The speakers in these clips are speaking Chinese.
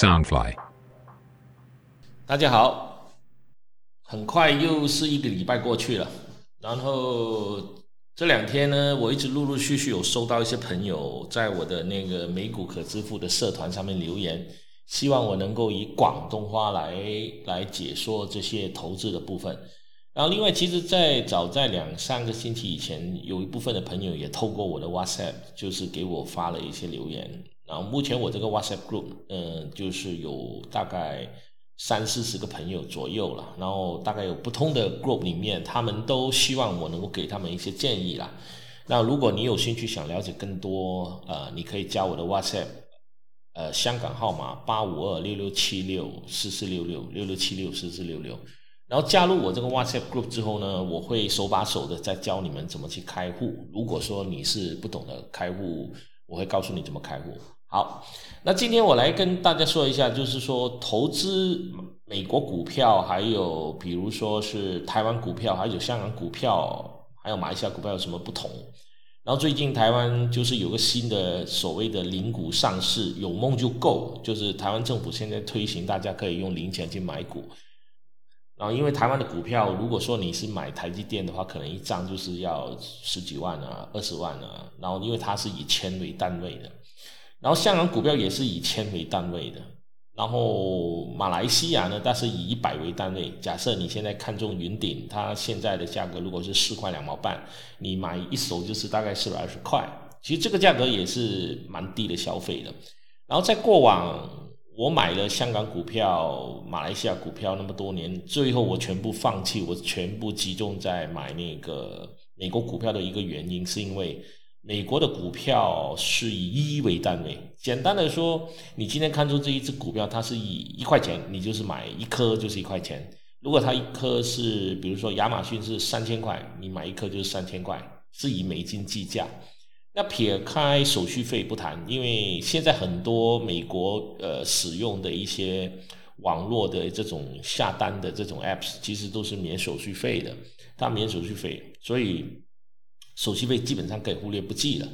Soundfly，大家好，很快又是一个礼拜过去了，然后这两天呢，我一直陆陆续续有收到一些朋友在我的那个美股可支付的社团上面留言，希望我能够以广东话来来解说这些投资的部分。然后另外，其实，在早在两三个星期以前，有一部分的朋友也透过我的 WhatsApp，就是给我发了一些留言。然后目前我这个 WhatsApp group，嗯，就是有大概三四十个朋友左右了。然后大概有不同的 group 里面，他们都希望我能够给他们一些建议啦。那如果你有兴趣想了解更多，呃，你可以加我的 WhatsApp，呃，香港号码八五二六六七六四四六六六六七六四四六六。然后加入我这个 WhatsApp group 之后呢，我会手把手的再教你们怎么去开户。如果说你是不懂得开户，我会告诉你怎么开户。好，那今天我来跟大家说一下，就是说投资美国股票，还有比如说是台湾股票，还有香港股票，还有马来西亚股票有什么不同？然后最近台湾就是有个新的所谓的零股上市，有梦就够，就是台湾政府现在推行，大家可以用零钱去买股。然后因为台湾的股票，如果说你是买台积电的话，可能一张就是要十几万啊、二十万啊。然后因为它是以千为单位的。然后香港股票也是以千为单位的，然后马来西亚呢，它是以一百为单位。假设你现在看中云顶，它现在的价格如果是四块两毛半，你买一手就是大概四百二十块。其实这个价格也是蛮低的消费的。然后在过往，我买了香港股票、马来西亚股票那么多年，最后我全部放弃，我全部集中在买那个美国股票的一个原因，是因为。美国的股票是以一为单位，简单的说，你今天看出这一只股票，它是以一块钱，你就是买一颗就是一块钱。如果它一颗是，比如说亚马逊是三千块，你买一颗就是三千块，是以美金计价。那撇开手续费不谈，因为现在很多美国呃使用的一些网络的这种下单的这种 apps，其实都是免手续费的，它免手续费，所以。手续费基本上可以忽略不计了。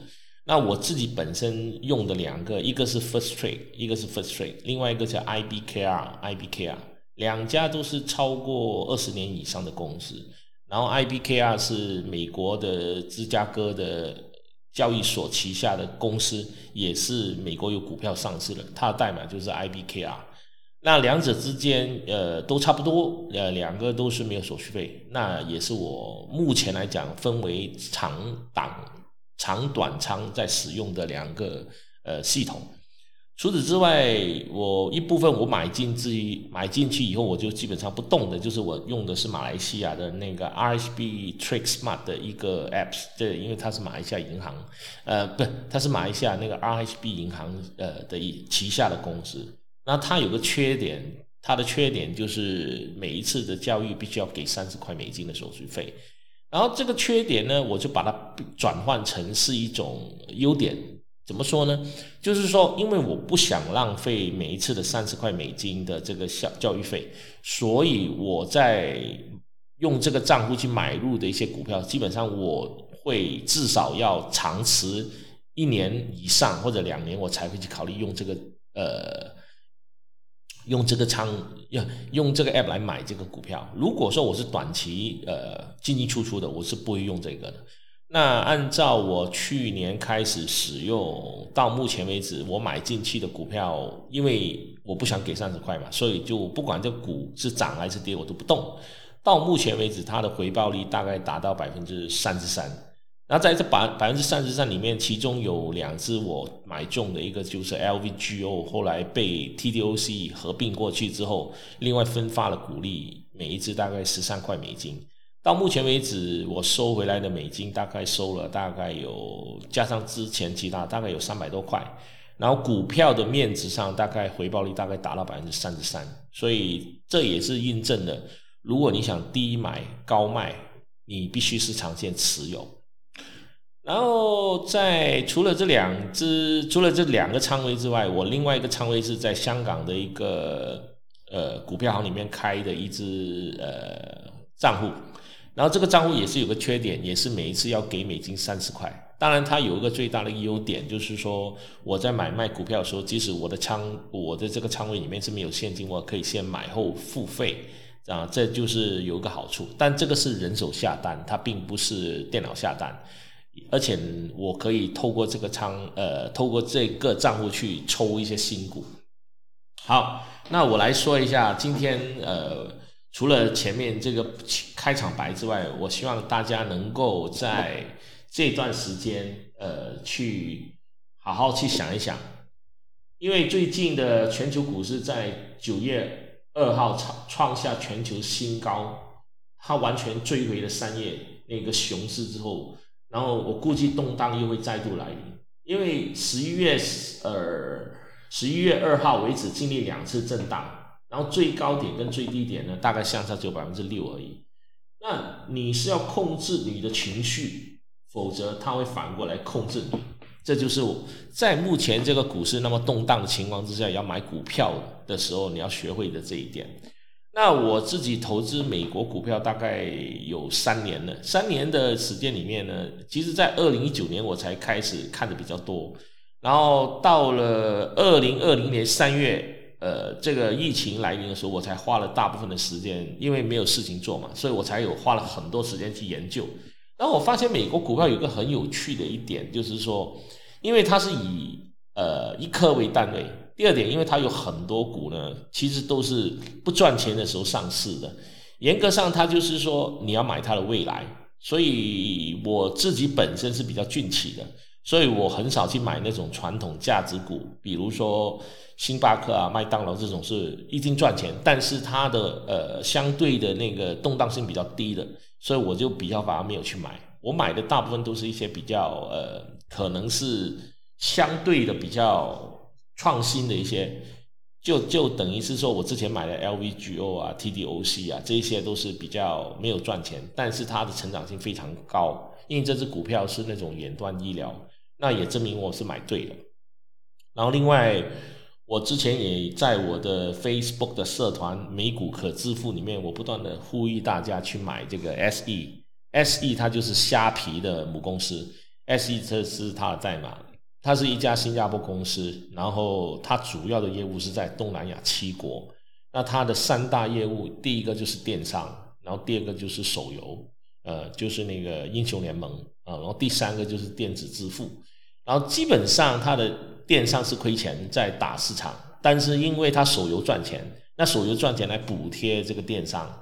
那我自己本身用的两个，一个是 First Trade，一个是 First Trade，另外一个叫 IBKR，IBKR，两家都是超过二十年以上的公司。然后 IBKR 是美国的芝加哥的交易所旗下的公司，也是美国有股票上市的，它的代码就是 IBKR。那两者之间，呃，都差不多，呃，两个都是没有手续费。那也是我目前来讲分为长档、长短仓在使用的两个呃系统。除此之外，我一部分我买进之买进去以后，我就基本上不动的，就是我用的是马来西亚的那个 RHB Trade Smart 的一个 apps，这因为它是马来西亚银行，呃，不，它是马来西亚那个 RHB 银行呃的一旗下的公司。那它有个缺点，它的缺点就是每一次的教育必须要给三十块美金的手续费。然后这个缺点呢，我就把它转换成是一种优点。怎么说呢？就是说，因为我不想浪费每一次的三十块美金的这个小教育费，所以我在用这个账户去买入的一些股票，基本上我会至少要长持一年以上或者两年，我才会去考虑用这个呃。用这个仓用用这个 app 来买这个股票。如果说我是短期呃进进出出的，我是不会用这个的。那按照我去年开始使用到目前为止，我买进去的股票，因为我不想给三十块嘛，所以就不管这股是涨还是跌，我都不动。到目前为止，它的回报率大概达到百分之三十三。那在这百百分之三十三里面，其中有两只我买中的，一个就是 LVGO，后来被 TDOC 合并过去之后，另外分发了股利，每一只大概十三块美金。到目前为止，我收回来的美金大概收了大概有加上之前其他大概有三百多块，然后股票的面值上大概回报率大概达到百分之三十三，所以这也是印证了，如果你想低买高卖，你必须是长线持有。然后在除了这两只，除了这两个仓位之外，我另外一个仓位是在香港的一个呃股票行里面开的一只呃账户，然后这个账户也是有个缺点，也是每一次要给美金三十块，当然，它有一个最大的优点，就是说我在买卖股票的时候，即使我的仓我的这个仓位里面是没有现金，我可以先买后付费，啊，这就是有一个好处。但这个是人手下单，它并不是电脑下单，而且我可以透过这个仓，呃，透过这个账户去抽一些新股。好，那我来说一下今天，呃，除了前面这个开场白之外，我希望大家能够在。这段时间，呃，去好好去想一想，因为最近的全球股市在九月二号创创下全球新高，它完全追回了三月那个熊市之后，然后我估计动荡又会再度来临，因为十一月呃十一月二号为止经历两次震荡，然后最高点跟最低点呢大概相差只有百分之六而已，那你是要控制你的情绪。否则，它会反过来控制你。这就是我在目前这个股市那么动荡的情况之下，要买股票的时候，你要学会的这一点。那我自己投资美国股票大概有三年了，三年的时间里面呢，其实在二零一九年我才开始看的比较多，然后到了二零二零年三月，呃，这个疫情来临的时候，我才花了大部分的时间，因为没有事情做嘛，所以我才有花了很多时间去研究。然后我发现美国股票有个很有趣的一点，就是说，因为它是以呃一颗为单位。第二点，因为它有很多股呢，其实都是不赚钱的时候上市的。严格上，它就是说你要买它的未来。所以我自己本身是比较俊气的，所以我很少去买那种传统价值股，比如说星巴克啊、麦当劳这种是一定赚钱，但是它的呃相对的那个动荡性比较低的。所以我就比较反而没有去买，我买的大部分都是一些比较呃，可能是相对的比较创新的一些，就就等于是说我之前买的 LVGO 啊、TDOC 啊，这一些都是比较没有赚钱，但是它的成长性非常高，因为这只股票是那种远端医疗，那也证明我是买对了。然后另外。我之前也在我的 Facebook 的社团美股可支付里面，我不断的呼吁大家去买这个 SE，SE 它就是虾皮的母公司，SE 这是它的代码，它是一家新加坡公司，然后它主要的业务是在东南亚七国，那它的三大业务，第一个就是电商，然后第二个就是手游，呃，就是那个英雄联盟啊，然后第三个就是电子支付，然后基本上它的。电商是亏钱在打市场，但是因为它手游赚钱，那手游赚钱来补贴这个电商，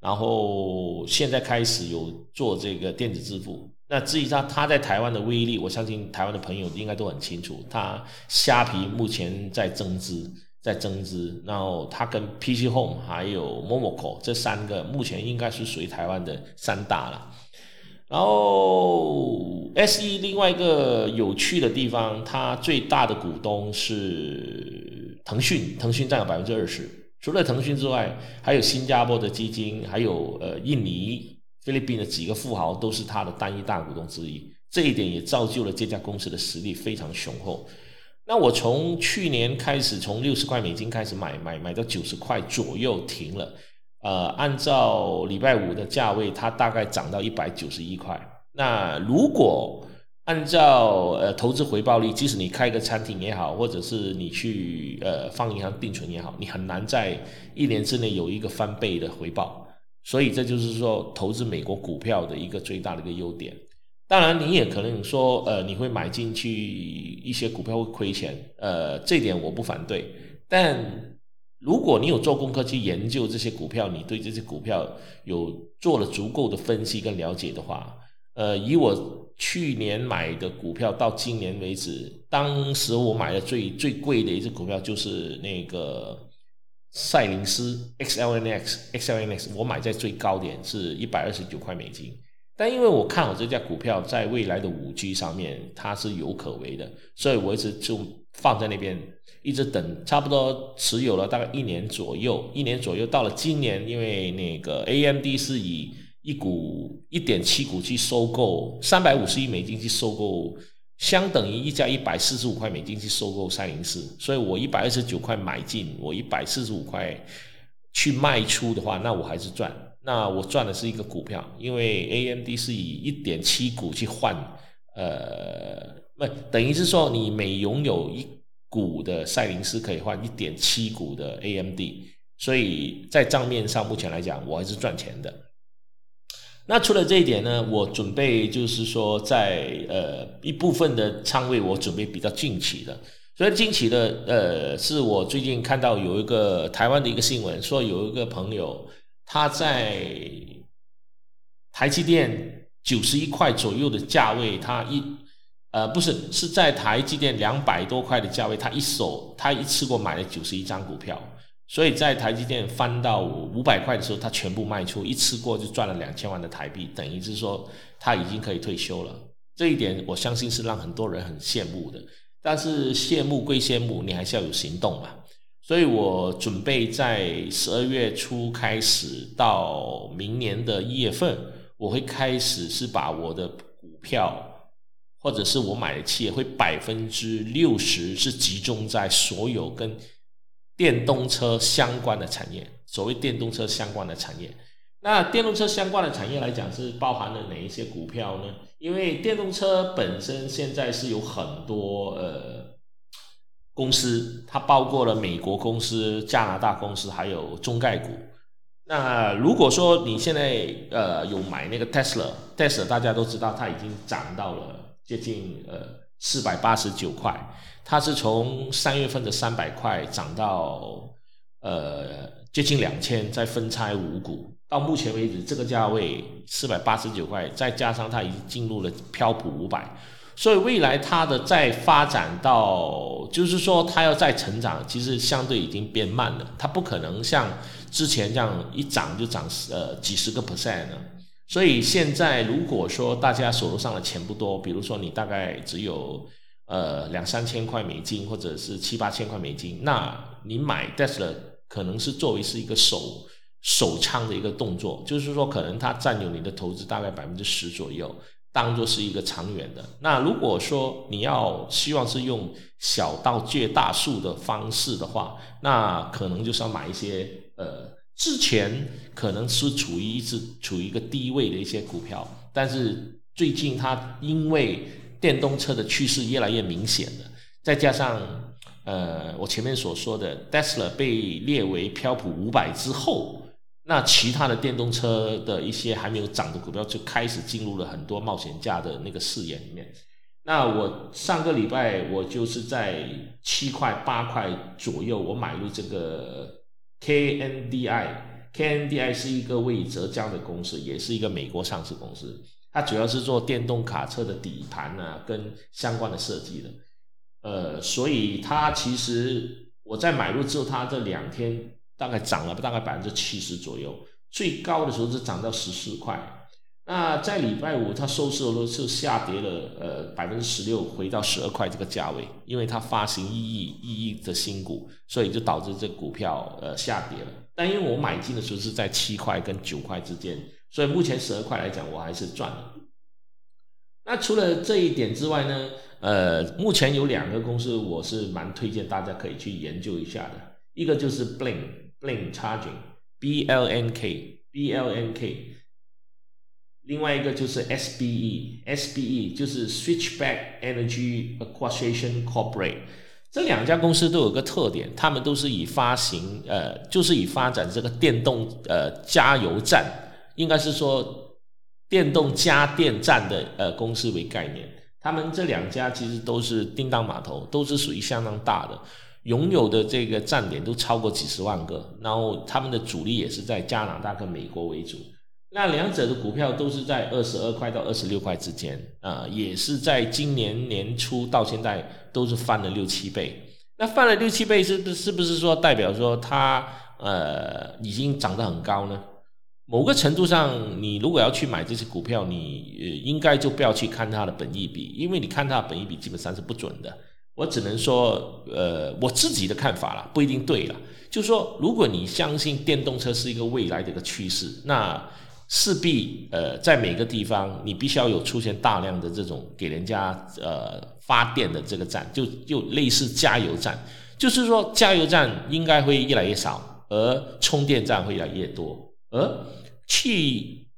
然后现在开始有做这个电子支付。那至于它它在台湾的威力，我相信台湾的朋友应该都很清楚。它虾皮目前在增资，在增资，然后它跟 PC Home 还有 Momoco 这三个目前应该是属于台湾的三大了。然后，S E 另外一个有趣的地方，它最大的股东是腾讯，腾讯占有百分之二十。除了腾讯之外，还有新加坡的基金，还有呃印尼、菲律宾的几个富豪都是它的单一大股东之一。这一点也造就了这家公司的实力非常雄厚。那我从去年开始，从六十块美金开始买，买买到九十块左右停了。呃，按照礼拜五的价位，它大概涨到一百九十一块。那如果按照呃投资回报率，即使你开个餐厅也好，或者是你去呃放银行定存也好，你很难在一年之内有一个翻倍的回报。所以这就是说，投资美国股票的一个最大的一个优点。当然，你也可能说，呃，你会买进去一些股票会亏钱，呃，这点我不反对，但。如果你有做功课去研究这些股票，你对这些股票有做了足够的分析跟了解的话，呃，以我去年买的股票到今年为止，当时我买的最最贵的一只股票就是那个赛灵思 XLNX，XLNX 我买在最高点是一百二十九块美金，但因为我看好这家股票在未来的五 G 上面它是有可为的，所以我一直就放在那边。一直等，差不多持有了大概一年左右，一年左右到了今年，因为那个 AMD 是以一股一点七股去收购三百五十亿美金去收购，相等于一家一百四十五块美金去收购三零四，所以我一百二十九块买进，我一百四十五块去卖出的话，那我还是赚，那我赚的是一个股票，因为 AMD 是以一点七股去换。呃，不等于是说你每拥有一股的赛灵思可以换一点七股的 AMD，所以在账面上目前来讲我还是赚钱的。那除了这一点呢，我准备就是说在呃一部分的仓位我准备比较近期的。所以近期的，呃，是我最近看到有一个台湾的一个新闻，说有一个朋友他在台积电九十一块左右的价位，他一呃不是是在台积电两百多块的价位，他一手他一次过买了九十一张股票，所以在台积电翻到五百块的时候，他全部卖出，一次过就赚了两千万的台币，等于是说他已经可以退休了。这一点我相信是让很多人很羡慕的。但是羡慕归羡慕，你还是要有行动嘛。所以我准备在十二月初开始到明年的一月份，我会开始是把我的股票或者是我买的企业，会百分之六十是集中在所有跟电动车相关的产业。所谓电动车相关的产业。那电动车相关的产业来讲，是包含了哪一些股票呢？因为电动车本身现在是有很多呃公司，它包括了美国公司、加拿大公司，还有中概股。那如果说你现在呃有买那个 Tesla，Tesla 大家都知道它已经涨到了接近呃四百八十九块，它是从三月份的三百块涨到呃接近两千，再分拆五股。到目前为止，这个价位四百八十九块，再加上它已经进入了标普五百，所以未来它的再发展到，就是说它要再成长，其实相对已经变慢了。它不可能像之前这样一涨就涨呃几十个 percent 了。所以现在如果说大家手头上的钱不多，比如说你大概只有呃两三千块美金，或者是七八千块美金，那你买 Tesla 可能是作为是一个首。手仓的一个动作，就是说可能它占有你的投资大概百分之十左右，当做是一个长远的。那如果说你要希望是用小到借大数的方式的话，那可能就是要买一些呃之前可能是处于一直处于一个低位的一些股票，但是最近它因为电动车的趋势越来越明显了，再加上呃我前面所说的 Tesla 被列为标普五百之后。那其他的电动车的一些还没有涨的股票就开始进入了很多冒险家的那个视野里面。那我上个礼拜我就是在七块八块左右，我买入这个 KNDI，KNDI 是一个位于浙江的公司，也是一个美国上市公司，它主要是做电动卡车的底盘啊跟相关的设计的。呃，所以它其实我在买入之后，它这两天。大概涨了大概百分之七十左右，最高的时候是涨到十四块。那在礼拜五它收市的时候是下跌了呃百分之十六，回到十二块这个价位，因为它发行一亿一亿的新股，所以就导致这股票呃下跌了。但因为我买进的时候是在七块跟九块之间，所以目前十二块来讲我还是赚了。那除了这一点之外呢，呃，目前有两个公司我是蛮推荐大家可以去研究一下的，一个就是 Blink。Blink Charging，B L N K，B L N K，另外一个就是 S B E，S B E 就是 Switchback Energy Acquisition Corporate，这两家公司都有个特点，他们都是以发行呃，就是以发展这个电动呃加油站，应该是说电动加电站的呃公司为概念，他们这两家其实都是叮当码头，都是属于相当大的。拥有的这个站点都超过几十万个，然后他们的主力也是在加拿大跟美国为主。那两者的股票都是在二十二块到二十六块之间，啊，也是在今年年初到现在都是翻了六七倍。那翻了六七倍是不是不是说代表说它呃已经涨得很高呢？某个程度上，你如果要去买这些股票，你应该就不要去看它的本益比，因为你看它的本益比基本上是不准的。我只能说，呃，我自己的看法了，不一定对了。就是说，如果你相信电动车是一个未来的一个趋势，那势必呃，在每个地方你必须要有出现大量的这种给人家呃发电的这个站，就就类似加油站。就是说，加油站应该会越来越少，而充电站会越来越多。而去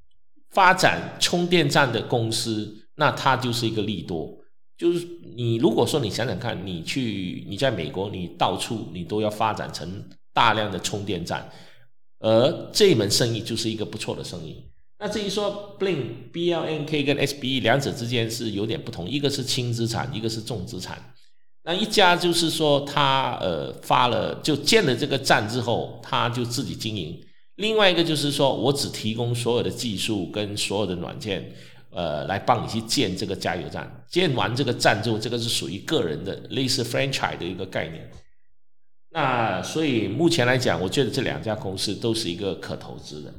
发展充电站的公司。那它就是一个利多。就是你如果说你想想看，你去你在美国，你到处你都要发展成大量的充电站，而这门生意就是一个不错的生意。那至于说 Blink B L N K 跟 S B E 两者之间是有点不同，一个是轻资产，一个是重资产。那一家就是说他呃发了就建了这个站之后，他就自己经营；另外一个就是说我只提供所有的技术跟所有的软件。呃，来帮你去建这个加油站，建完这个站之后，这个是属于个人的，类似 franchise 的一个概念。那所以目前来讲，我觉得这两家公司都是一个可投资的。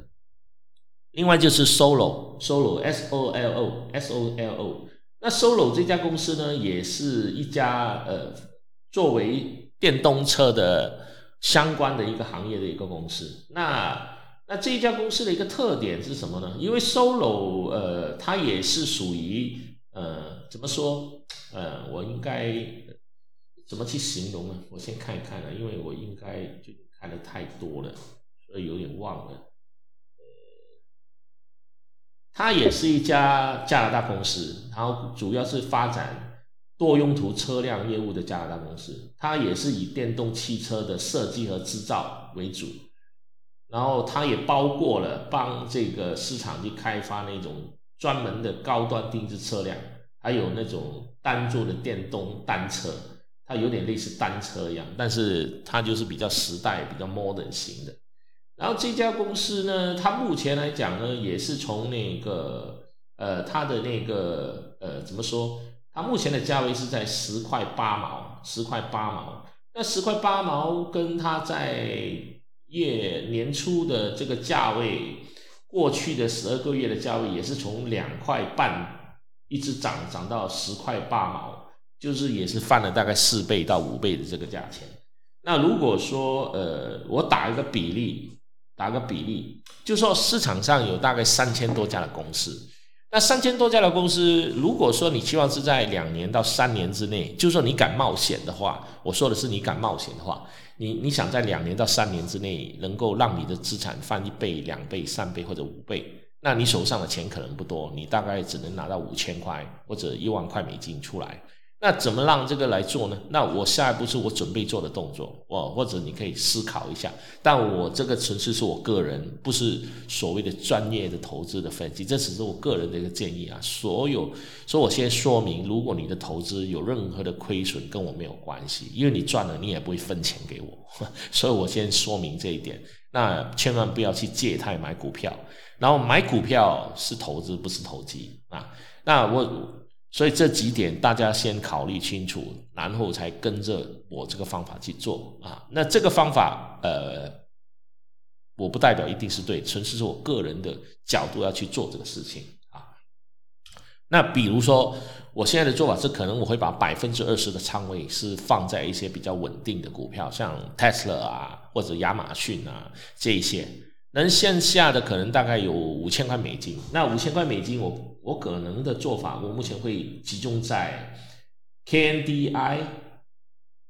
另外就是 Solo，Solo，S O L O，S O L O。那 Solo 这家公司呢，也是一家呃，作为电动车的相关的一个行业的一个公司。那那这一家公司的一个特点是什么呢？因为 Solo，呃，它也是属于，呃，怎么说？呃，我应该怎么去形容呢？我先看一看呢，因为我应该就看的太多了，所以有点忘了。呃，它也是一家加拿大公司，然后主要是发展多用途车辆业务的加拿大公司。它也是以电动汽车的设计和制造为主。然后它也包括了帮这个市场去开发那种专门的高端定制车辆，还有那种单座的电动单车，它有点类似单车一样，但是它就是比较时代、比较 modern 型的。然后这家公司呢，它目前来讲呢，也是从那个呃，它的那个呃，怎么说？它目前的价位是在十块八毛，十块八毛。那十块八毛跟它在月年初的这个价位，过去的十二个月的价位也是从两块半一直涨涨到十块八毛，就是也是翻了大概四倍到五倍的这个价钱。那如果说呃，我打一个比例，打个比例，就说市场上有大概三千多家的公司。那三千多家的公司，如果说你期望是在两年到三年之内，就说你敢冒险的话，我说的是你敢冒险的话，你你想在两年到三年之内能够让你的资产翻一倍、两倍、三倍或者五倍，那你手上的钱可能不多，你大概只能拿到五千块或者一万块美金出来。那怎么让这个来做呢？那我下一步是我准备做的动作，哦，或者你可以思考一下。但我这个纯粹是我个人，不是所谓的专业的投资的分析，这只是我个人的一个建议啊。所有，所以我先说明，如果你的投资有任何的亏损，跟我没有关系，因为你赚了，你也不会分钱给我。所以我先说明这一点。那千万不要去借贷买股票，然后买股票是投资，不是投机啊。那我。所以这几点大家先考虑清楚，然后才跟着我这个方法去做啊。那这个方法，呃，我不代表一定是对，纯粹是我个人的角度要去做这个事情啊。那比如说，我现在的做法是，可能我会把百分之二十的仓位是放在一些比较稳定的股票，像 Tesla 啊，或者亚马逊啊这一些。能线下的可能大概有五千块美金，那五千块美金，我我可能的做法，我目前会集中在 KNDI，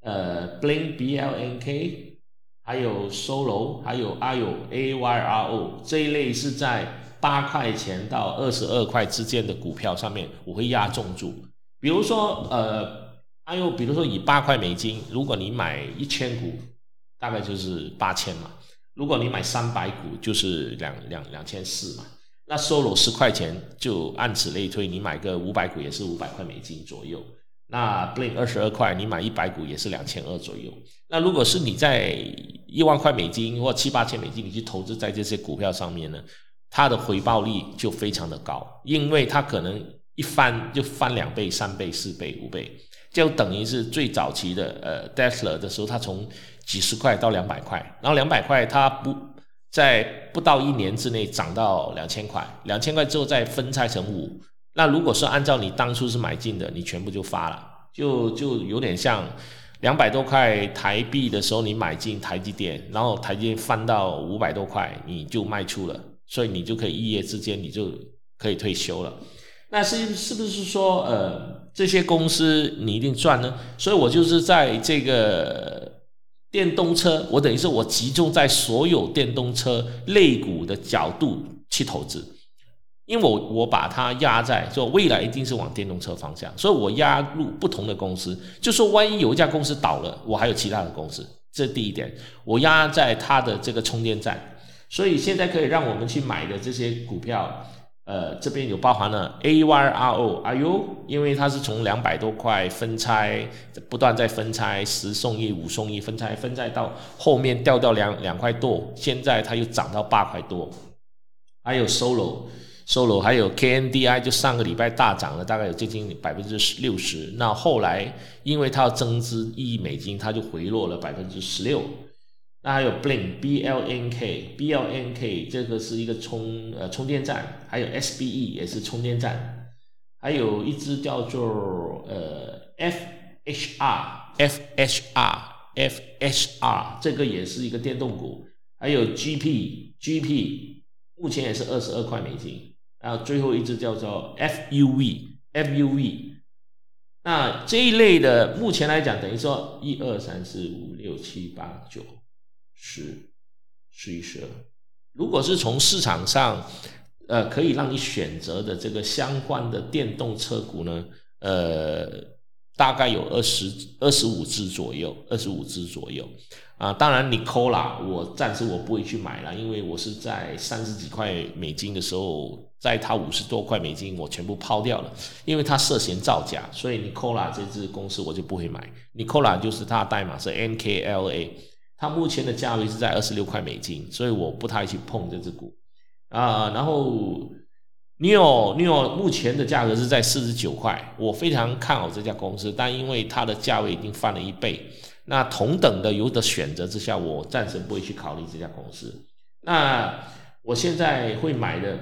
呃，Blink B L N K，还有 Solo，还有 I O A Y R O 这一类是在八块钱到二十二块之间的股票上面，我会压重注。比如说，呃，I O，比如说以八块美金，如果你买一千股，大概就是八千嘛。如果你买三百股，就是两两两千四嘛。那收了十块钱，就按此类推，你买个五百股也是五百块美金左右。那 Blink 二十二块，你买一百股也是两千二左右。那如果是你在一万块美金或七八千美金，你去投资在这些股票上面呢，它的回报率就非常的高，因为它可能一翻就翻两倍、三倍、四倍、五倍，就等于是最早期的呃 Tesla 的时候，它从几十块到两百块，然后两百块它不在不到一年之内涨到两千块，两千块之后再分拆成五。那如果是按照你当初是买进的，你全部就发了，就就有点像两百多块台币的时候你买进台积电，然后台积电翻到五百多块你就卖出了，所以你就可以一夜之间你就可以退休了。那是是不是说呃这些公司你一定赚呢？所以我就是在这个。电动车，我等于是我集中在所有电动车类股的角度去投资，因为我我把它压在说未来一定是往电动车方向，所以我压入不同的公司，就说万一有一家公司倒了，我还有其他的公司，这第一点，我压在它的这个充电站，所以现在可以让我们去买的这些股票。呃，这边有包含了 A Y R O R U，因为它是从两百多块分拆，不断在分拆，十送一，五送一，分拆分拆到后面掉掉两两块多，现在它又涨到八块多。还有 Solo，Solo 还有 K N D I，就上个礼拜大涨了，大概有接近百分之六十。那后来因为它要增资一亿美金，它就回落了百分之十六。那还有 Blink，B L N K，B L N K 这个是一个充呃充电站，还有 S B E 也是充电站，还有一只叫做呃 F H R，F H R，F H R 这个也是一个电动股，还有 G P，G P 目前也是二十二块美金，然后最后一只叫做 F U V，F U V，那这一类的目前来讲，等于说一二三四五六七八九。是、十一、十二。如果是从市场上，呃，可以让你选择的这个相关的电动车股呢，呃，大概有二十二十五只左右，二十五只左右。啊，当然，你抠啦，我暂时我不会去买了，因为我是在三十几块美金的时候，在它五十多块美金，我全部抛掉了，因为它涉嫌造假，所以你抠啦这支公司我就不会买。你抠啦就是它的代码是 NKLA。它目前的价位是在二十六块美金，所以我不太去碰这只股啊。然后 Neo Neo 目前的价格是在四十九块，我非常看好这家公司，但因为它的价位已经翻了一倍，那同等的有的选择之下，我暂时不会去考虑这家公司。那我现在会买的，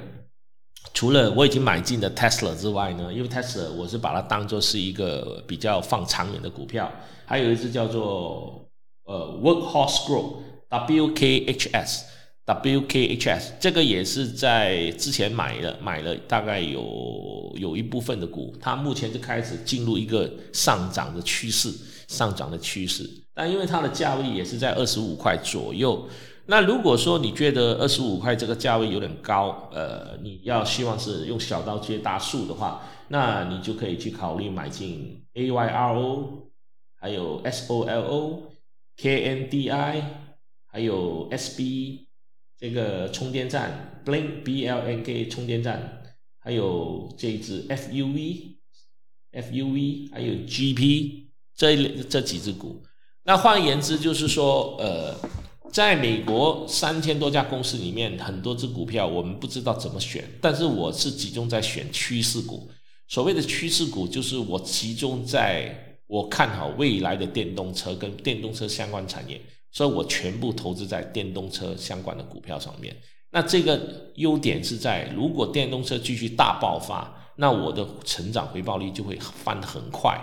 除了我已经买进的 Tesla 之外呢，因为 Tesla 我是把它当做是一个比较放长远的股票，还有一只叫做。呃，Workhorse Group，WKHS，WKHS 这个也是在之前买了，买了大概有有一部分的股，它目前就开始进入一个上涨的趋势，上涨的趋势。但因为它的价位也是在二十五块左右，那如果说你觉得二十五块这个价位有点高，呃，你要希望是用小刀接大树的话，那你就可以去考虑买进 AYRO，还有 SOLO。KNDI，还有 SB 这个充电站，Blink BLNK 充电站，还有这一支 FUV，FUV，还有 GP 这这几只股。那换言之就是说，呃，在美国三千多家公司里面，很多只股票我们不知道怎么选，但是我是集中在选趋势股。所谓的趋势股，就是我集中在。我看好未来的电动车跟电动车相关产业，所以我全部投资在电动车相关的股票上面。那这个优点是在，如果电动车继续大爆发，那我的成长回报率就会翻得很快。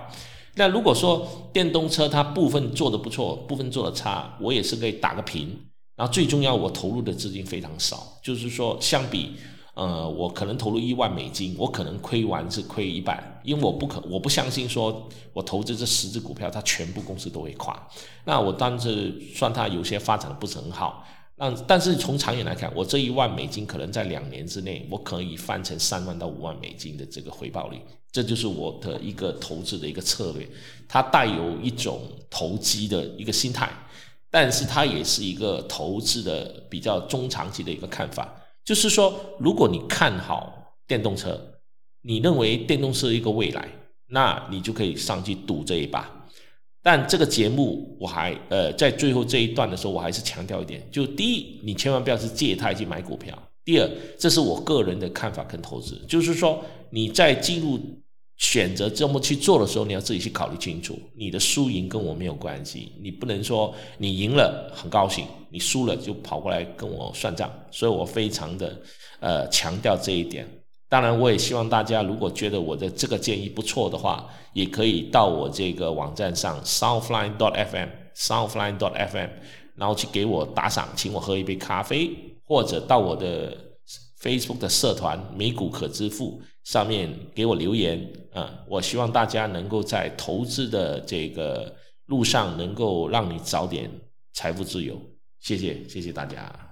那如果说电动车它部分做得不错，部分做得差，我也是可以打个平。然后最重要，我投入的资金非常少，就是说相比。呃，我可能投入一万美金，我可能亏完是亏一半，因为我不可，我不相信说我投资这十只股票，它全部公司都会垮。那我当时算它有些发展的不是很好，那但是从长远来看，我这一万美金可能在两年之内，我可以翻成三万到五万美金的这个回报率，这就是我的一个投资的一个策略。它带有一种投机的一个心态，但是它也是一个投资的比较中长期的一个看法。就是说，如果你看好电动车，你认为电动车一个未来，那你就可以上去赌这一把。但这个节目我还呃在最后这一段的时候，我还是强调一点，就第一，你千万不要是借贷去买股票；第二，这是我个人的看法跟投资，就是说你在进入。选择这么去做的时候，你要自己去考虑清楚，你的输赢跟我没有关系。你不能说你赢了很高兴，你输了就跑过来跟我算账。所以我非常的呃强调这一点。当然，我也希望大家如果觉得我的这个建议不错的话，也可以到我这个网站上 Southline dot FM Southline dot FM，然后去给我打赏，请我喝一杯咖啡，或者到我的 Facebook 的社团美股可支付。上面给我留言啊！我希望大家能够在投资的这个路上，能够让你早点财富自由。谢谢，谢谢大家。